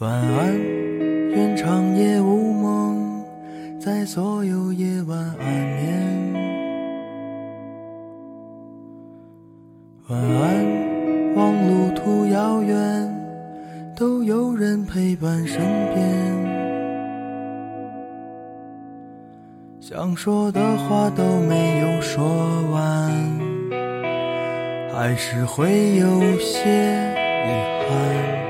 晚安，愿长夜无梦，在所有夜晚安眠。晚安，望路途遥远，都有人陪伴身边。想说的话都没有说完，还是会有些遗憾。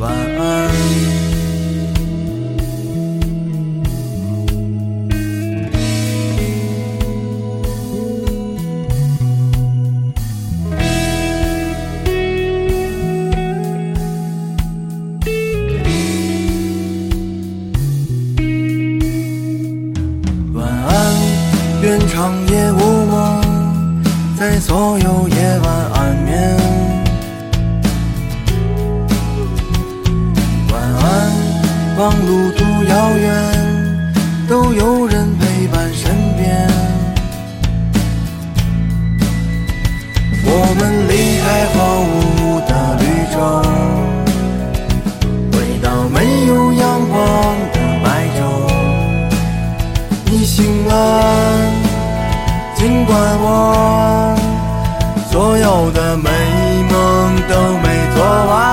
晚安。晚安，愿长夜无梦，在所有夜晚安眠。望路途遥远，都有人陪伴身边。我们离开荒芜的绿洲，回到没有阳光的白昼。你醒了，尽管我所有的美梦都没做完。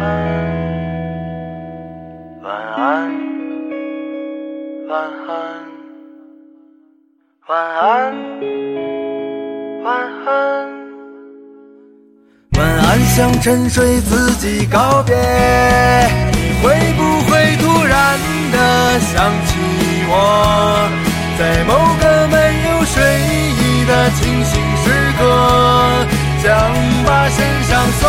安，晚安，晚安，晚安，晚安，晚安，向沉睡自己告别。你会不会突然的想起我，在某个没有睡意的清醒时刻？想把身上所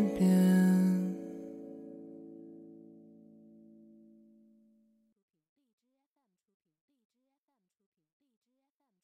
边。